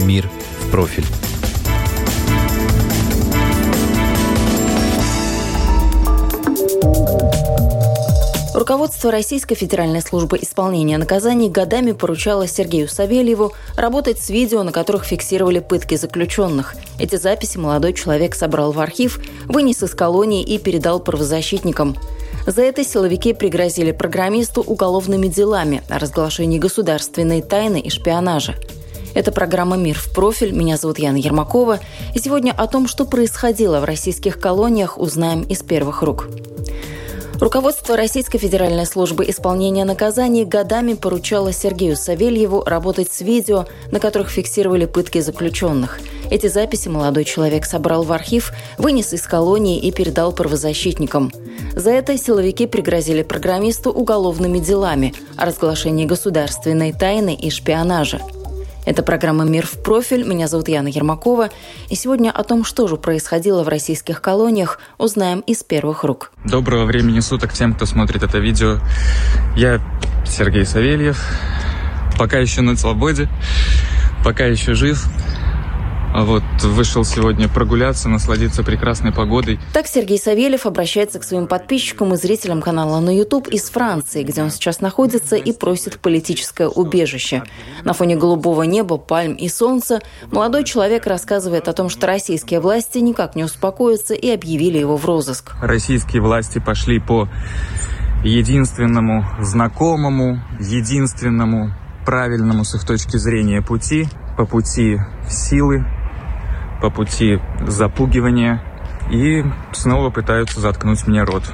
«Мир в профиль». Руководство Российской Федеральной службы исполнения наказаний годами поручало Сергею Савельеву работать с видео, на которых фиксировали пытки заключенных. Эти записи молодой человек собрал в архив, вынес из колонии и передал правозащитникам. За это силовики пригрозили программисту уголовными делами о разглашении государственной тайны и шпионажа. Это программа «Мир в профиль». Меня зовут Яна Ермакова. И сегодня о том, что происходило в российских колониях, узнаем из первых рук. Руководство Российской Федеральной службы исполнения наказаний годами поручало Сергею Савельеву работать с видео, на которых фиксировали пытки заключенных. Эти записи молодой человек собрал в архив, вынес из колонии и передал правозащитникам. За это силовики пригрозили программисту уголовными делами о разглашении государственной тайны и шпионажа. Это программа «Мир в профиль». Меня зовут Яна Ермакова. И сегодня о том, что же происходило в российских колониях, узнаем из первых рук. Доброго времени суток всем, кто смотрит это видео. Я Сергей Савельев. Пока еще на свободе. Пока еще жив. А вот вышел сегодня прогуляться, насладиться прекрасной погодой. Так Сергей Савельев обращается к своим подписчикам и зрителям канала на YouTube из Франции, где он сейчас находится и просит политическое убежище. На фоне голубого неба, пальм и солнца молодой человек рассказывает о том, что российские власти никак не успокоятся и объявили его в розыск. Российские власти пошли по единственному знакомому, единственному правильному с их точки зрения пути, по пути силы, по пути запугивания и снова пытаются заткнуть мне рот.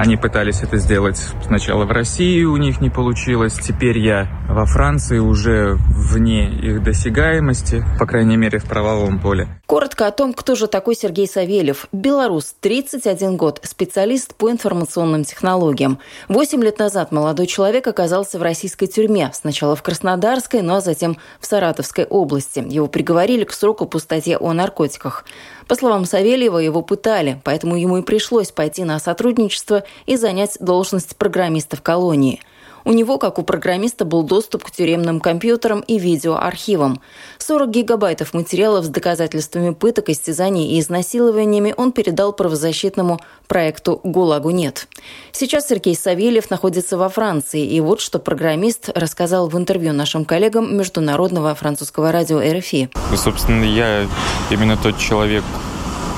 Они пытались это сделать сначала в России, у них не получилось. Теперь я во Франции уже вне их досягаемости, по крайней мере, в правовом поле. Коротко о том, кто же такой Сергей Савельев. Белорус, 31 год, специалист по информационным технологиям. Восемь лет назад молодой человек оказался в российской тюрьме. Сначала в Краснодарской, ну а затем в Саратовской области. Его приговорили к сроку по статье о наркотиках. По словам Савельева, его пытали, поэтому ему и пришлось пойти на сотрудничество и занять должность программиста в колонии. У него, как у программиста, был доступ к тюремным компьютерам и видеоархивам. 40 гигабайтов материалов с доказательствами пыток, истязаний и изнасилованиями он передал правозащитному проекту «ГУЛАГу нет». Сейчас Сергей Савельев находится во Франции, и вот что программист рассказал в интервью нашим коллегам Международного французского радио РФИ. И, собственно, я именно тот человек,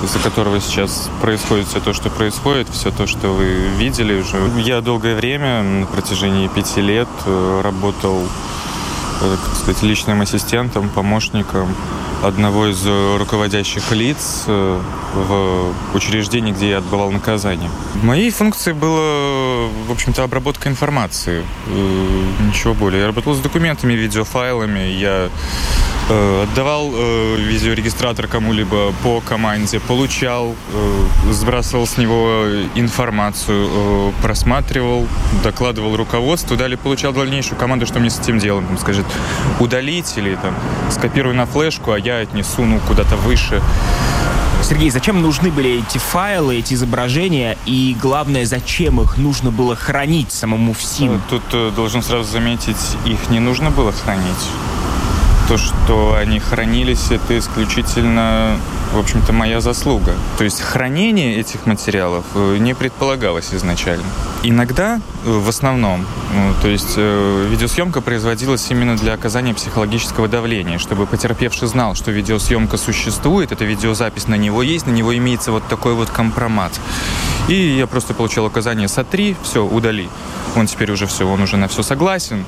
из-за которого сейчас происходит все то, что происходит, все то, что вы видели уже. Я долгое время, на протяжении пяти лет, э, работал э, как сказать, личным ассистентом, помощником одного из руководящих лиц э, в учреждении, где я отбывал наказание. Моей функцией была, в общем-то, обработка информации. Ничего более. Я работал с документами, видеофайлами, я Э, отдавал э, видеорегистратор кому-либо по команде, получал, э, сбрасывал с него информацию, э, просматривал, докладывал руководству, далее получал дальнейшую команду, что мне с этим делать. Там, скажет, удалить или там скопируй на флешку, а я отнесу ну, куда-то выше. Сергей, зачем нужны были эти файлы, эти изображения, и главное, зачем их нужно было хранить самому ФСИН? Тут э, должен сразу заметить, их не нужно было хранить то, что они хранились, это исключительно, в общем-то, моя заслуга. То есть хранение этих материалов э, не предполагалось изначально. Иногда, э, в основном, ну, то есть э, видеосъемка производилась именно для оказания психологического давления, чтобы потерпевший знал, что видеосъемка существует, эта видеозапись на него есть, на него имеется вот такой вот компромат. И я просто получал указание «сотри», все, удали. Он теперь уже все, он уже на все согласен.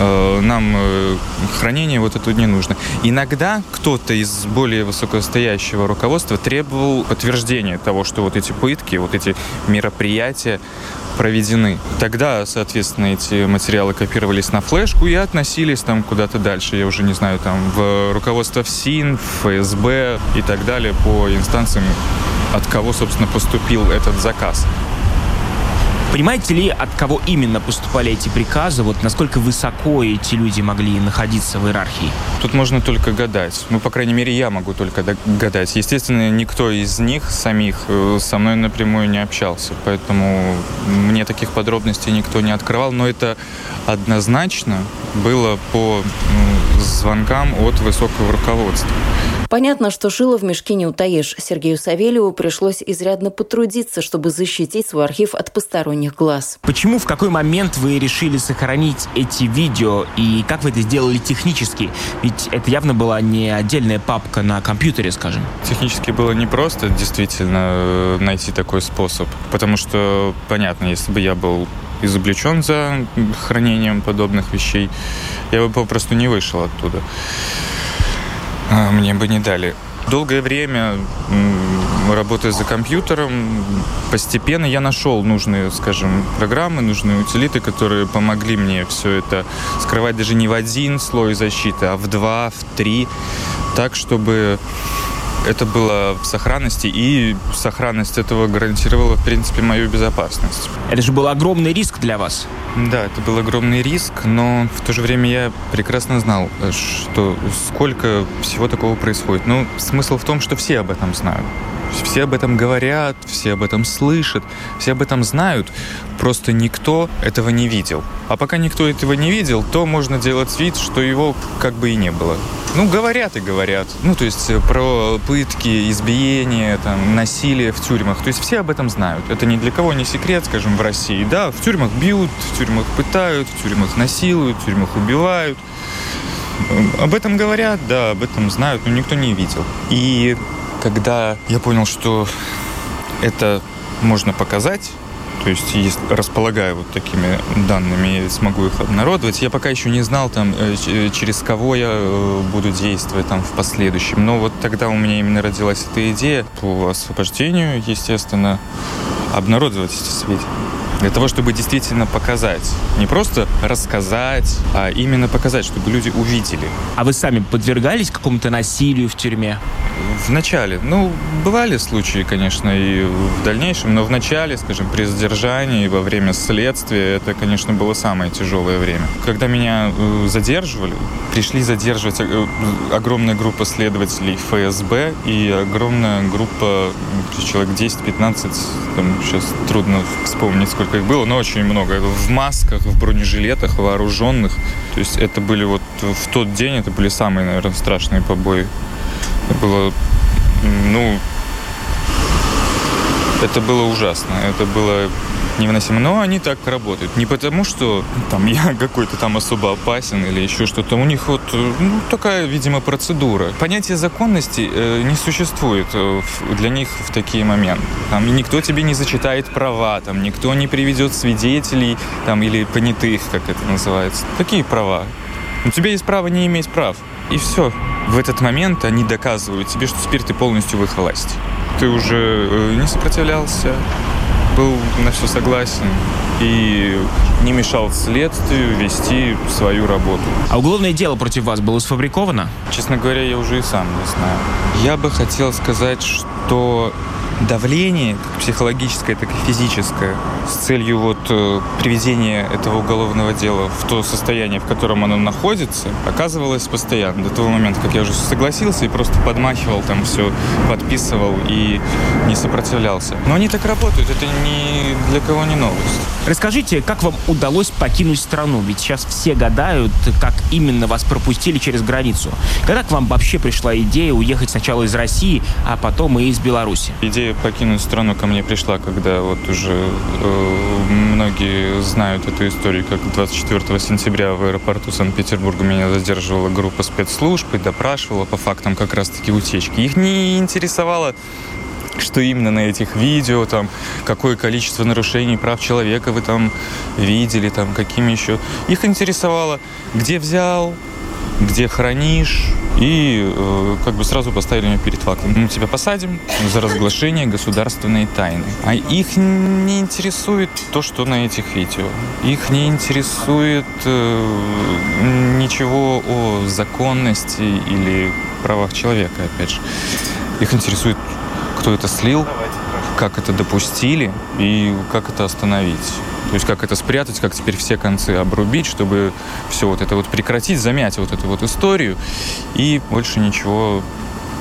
Э, нам э, хранение вот это не нужно. Иногда кто-то из более высокостоящего руководства требовал подтверждения того, что вот эти пытки, вот эти мероприятия проведены. Тогда, соответственно, эти материалы копировались на флешку и относились там куда-то дальше. Я уже не знаю, там в руководство ФСИН, ФСБ и так далее по инстанциям, от кого, собственно, поступил этот заказ. Понимаете ли, от кого именно поступали эти приказы? Вот насколько высоко эти люди могли находиться в иерархии? Тут можно только гадать. Ну, по крайней мере, я могу только гадать. Естественно, никто из них самих э, со мной напрямую не общался. Поэтому мне таких подробностей никто не открывал. Но это однозначно было по звонкам от высокого руководства. Понятно, что шило в мешке не утаишь. Сергею Савельеву пришлось изрядно потрудиться, чтобы защитить свой архив от посторонних глаз. Почему, в какой момент вы решили сохранить эти видео и как вы это сделали технически? Ведь это явно была не отдельная папка на компьютере, скажем. Технически было непросто действительно э, найти такой способ, потому что, понятно, если бы я был изобличен за хранением подобных вещей, я бы попросту не вышел оттуда. А, мне бы не дали. Долгое время, работая за компьютером, постепенно я нашел нужные, скажем, программы, нужные утилиты, которые помогли мне все это скрывать даже не в один слой защиты, а в два, в три, так, чтобы это было в сохранности, и сохранность этого гарантировала, в принципе, мою безопасность. Это же был огромный риск для вас. Да, это был огромный риск, но в то же время я прекрасно знал, что сколько всего такого происходит. Ну, смысл в том, что все об этом знают. Все об этом говорят, все об этом слышат, все об этом знают, просто никто этого не видел. А пока никто этого не видел, то можно делать вид, что его как бы и не было. Ну, говорят и говорят. Ну, то есть э, про пытки, избиения, там, насилие в тюрьмах. То есть все об этом знают. Это ни для кого не секрет, скажем, в России. Да, в тюрьмах бьют, в тюрьмах пытают, в тюрьмах насилуют, в тюрьмах убивают. Об этом говорят, да, об этом знают, но никто не видел. И когда я понял, что это можно показать, то есть, если располагаю вот такими данными, смогу их обнародовать. Я пока еще не знал, там, э, э, через кого я э, буду действовать там, в последующем. Но вот тогда у меня именно родилась эта идея по освобождению, естественно, обнародовать эти сведения для того, чтобы действительно показать. Не просто рассказать, а именно показать, чтобы люди увидели. А вы сами подвергались какому-то насилию в тюрьме? В начале. Ну, бывали случаи, конечно, и в дальнейшем, но в начале, скажем, при задержании, во время следствия, это, конечно, было самое тяжелое время. Когда меня э, задерживали, пришли задерживать э, огромная группа следователей ФСБ и огромная группа, человек 10-15, там сейчас трудно вспомнить, сколько сколько их было, но очень много. В масках, в бронежилетах, вооруженных. То есть это были вот в тот день, это были самые, наверное, страшные побои. Это было, ну, это было ужасно. Это было невыносимо. Но они так работают. Не потому, что там я какой-то там особо опасен или еще что-то. У них вот ну, такая, видимо, процедура. Понятие законности э, не существует э, для них в такие моменты. Там никто тебе не зачитает права, там никто не приведет свидетелей там, или понятых, как это называется. Какие права? У тебя есть право не иметь прав. И все. В этот момент они доказывают тебе, что теперь ты полностью в их власти. Ты уже э, не сопротивлялся, был на все согласен и не мешал следствию вести свою работу. А уголовное дело против вас было сфабриковано? Честно говоря, я уже и сам не знаю. Я бы хотел сказать, что давление, как психологическое, так и физическое, с целью вот э, приведения этого уголовного дела в то состояние, в котором оно находится, оказывалось постоянно. До того момента, как я уже согласился и просто подмахивал там все, подписывал и не сопротивлялся. Но они так работают, это ни для кого не новость. Расскажите, как вам удалось покинуть страну? Ведь сейчас все гадают, как именно вас пропустили через границу. Когда к вам вообще пришла идея уехать сначала из России, а потом и из Беларуси? Идея покинуть страну ко мне пришла, когда вот уже э, многие знают эту историю, как 24 сентября в аэропорту Санкт-Петербурга меня задерживала группа спецслужб и допрашивала по фактам как раз-таки утечки. Их не интересовало что именно на этих видео, там, какое количество нарушений прав человека вы там видели, там, какими еще. Их интересовало, где взял, где хранишь, и э, как бы сразу поставили меня перед фактом. Мы тебя посадим за разглашение государственной тайны. А их не интересует то, что на этих видео. Их не интересует э, ничего о законности или правах человека, опять же. Их интересует, кто это слил, как это допустили и как это остановить. То есть как это спрятать, как теперь все концы обрубить, чтобы все вот это вот прекратить, замять вот эту вот историю и больше ничего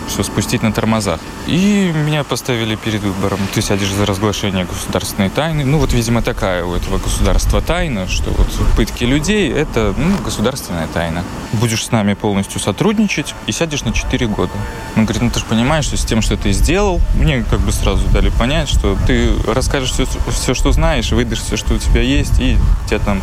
все спустить на тормозах. И меня поставили перед выбором. Ты сядешь за разглашение государственной тайны. Ну, вот, видимо, такая у этого государства тайна, что вот пытки людей – это ну, государственная тайна. Будешь с нами полностью сотрудничать и сядешь на 4 года. Он говорит, ну ты же понимаешь, что с тем, что ты сделал, мне как бы сразу дали понять, что ты расскажешь все, все что знаешь, выдашь все, что у тебя есть, и тебя там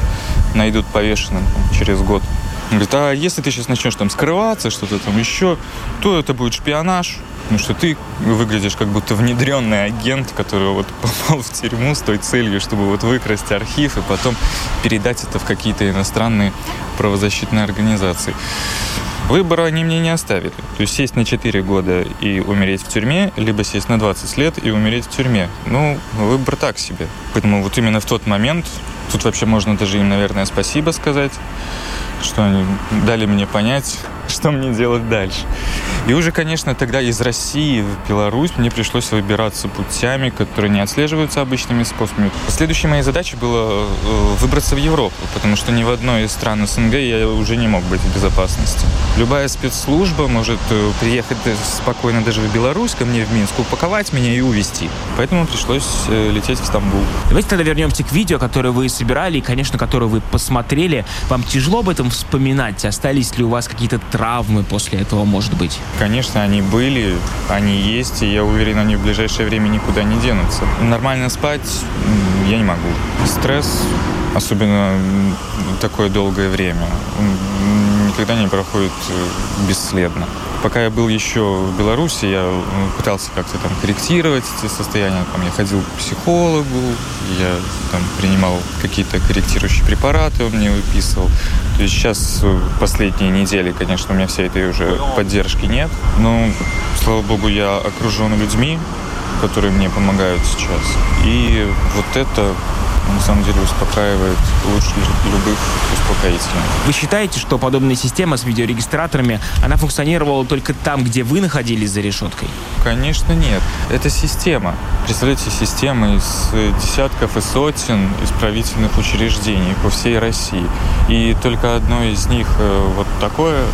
найдут повешенным там, через год. Говорит, а если ты сейчас начнешь там скрываться, что-то там еще, то это будет шпионаж. Потому что ты выглядишь как будто внедренный агент, который вот попал в тюрьму с той целью, чтобы вот выкрасть архив и потом передать это в какие-то иностранные правозащитные организации. Выбора они мне не оставили. То есть сесть на 4 года и умереть в тюрьме, либо сесть на 20 лет и умереть в тюрьме. Ну, выбор так себе. Поэтому вот именно в тот момент, тут вообще можно даже им, наверное, спасибо сказать, что они дали мне понять, что мне делать дальше. И уже, конечно, тогда из России в Беларусь мне пришлось выбираться путями, которые не отслеживаются обычными способами. Следующей моей задачей было э, выбраться в Европу, потому что ни в одной из стран СНГ я уже не мог быть в безопасности. Любая спецслужба может э, приехать спокойно даже в Беларусь, ко мне в Минск, упаковать меня и увезти. Поэтому пришлось э, лететь в Стамбул. Давайте тогда вернемся к видео, которое вы собирали и, конечно, которое вы посмотрели. Вам тяжело об этом вспоминать? Остались ли у вас какие-то травмы после этого, может быть? Конечно, они были, они есть, и я уверен, они в ближайшее время никуда не денутся. Нормально спать я не могу. Стресс, особенно такое долгое время, никогда не проходит э, бесследно. Пока я был еще в Беларуси, я пытался как-то там корректировать эти состояния. Там, я ходил к психологу, я там принимал какие-то корректирующие препараты, он мне выписывал. То есть сейчас, э, последние недели, конечно, у меня всей этой уже поддержки нет. Но, слава богу, я окружен людьми, которые мне помогают сейчас. И вот это на самом деле успокаивает лучше любых успокоительных. Вы считаете, что подобная система с видеорегистраторами, она функционировала только там, где вы находились за решеткой? Конечно, нет. Это система. Представляете, система из десятков и сотен исправительных учреждений по всей России. И только одно из них э, вот такое,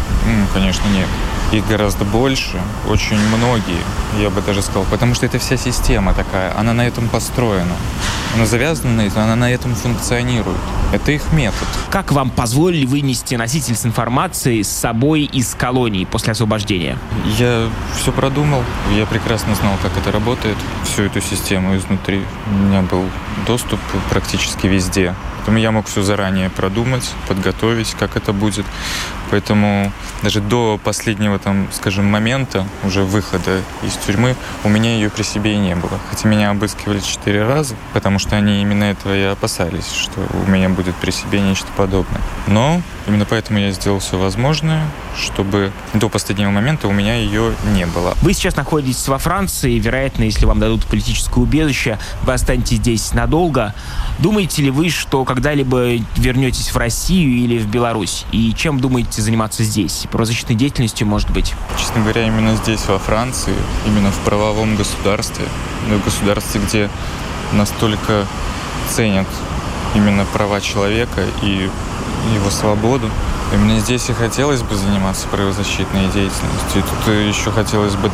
конечно, нет. Их гораздо больше, очень многие, я бы даже сказал, потому что это вся система такая, она на этом построена. Она завязана она на этом функционирует. Это их метод. Как вам позволили вынести носитель с информацией с собой из колонии после освобождения? Я все продумал, я прекрасно знал, как это работает, всю эту систему изнутри. У меня был доступ практически везде. Поэтому я мог все заранее продумать, подготовить, как это будет. Поэтому даже до последнего, там, скажем, момента уже выхода из тюрьмы у меня ее при себе и не было. Хотя меня обыскивали четыре раза, потому что они именно этого и опасались, что у меня будет при себе нечто подобное. Но именно поэтому я сделал все возможное, чтобы до последнего момента у меня ее не было. Вы сейчас находитесь во Франции, вероятно, если вам дадут политическое убежище, вы останетесь здесь надолго. Думаете ли вы, что когда-либо вернетесь в Россию или в Беларусь? И чем думаете заниматься здесь? Правозащитной деятельностью, может быть? Честно говоря, именно здесь, во Франции, именно в правовом государстве, в государстве, где настолько ценят именно права человека и его свободу. Именно здесь и хотелось бы заниматься правозащитной деятельностью. И тут еще хотелось бы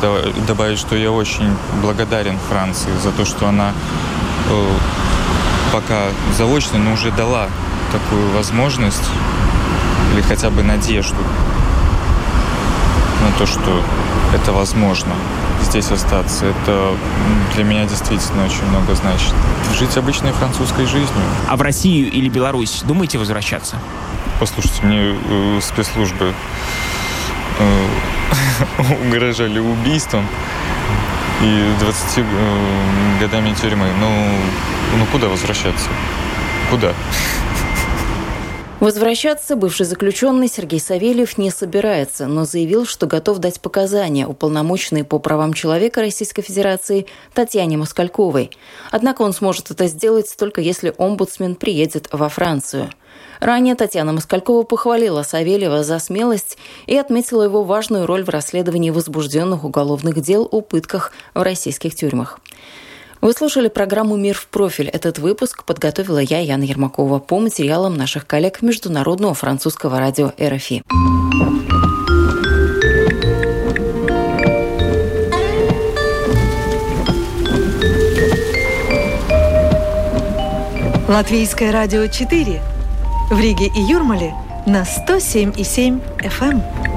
добавить, что я очень благодарен Франции за то, что она э, пока заочно, но уже дала такую возможность или хотя бы надежду на то, что это возможно здесь остаться. Это для меня действительно очень много значит. Жить обычной французской жизнью. А в Россию или Беларусь думаете возвращаться? Послушайте, мне э, спецслужбы э, угрожали убийством и 20 э, годами тюрьмы. Ну, ну куда возвращаться? Куда? Возвращаться бывший заключенный Сергей Савельев не собирается, но заявил, что готов дать показания уполномоченной по правам человека Российской Федерации Татьяне Москальковой. Однако он сможет это сделать только если омбудсмен приедет во Францию. Ранее Татьяна Москалькова похвалила Савельева за смелость и отметила его важную роль в расследовании возбужденных уголовных дел о пытках в российских тюрьмах. Вы слушали программу «Мир в профиль». Этот выпуск подготовила я, Яна Ермакова, по материалам наших коллег Международного французского радио РФИ. Латвийское радио 4. В Риге и Юрмале на 107,7 FM.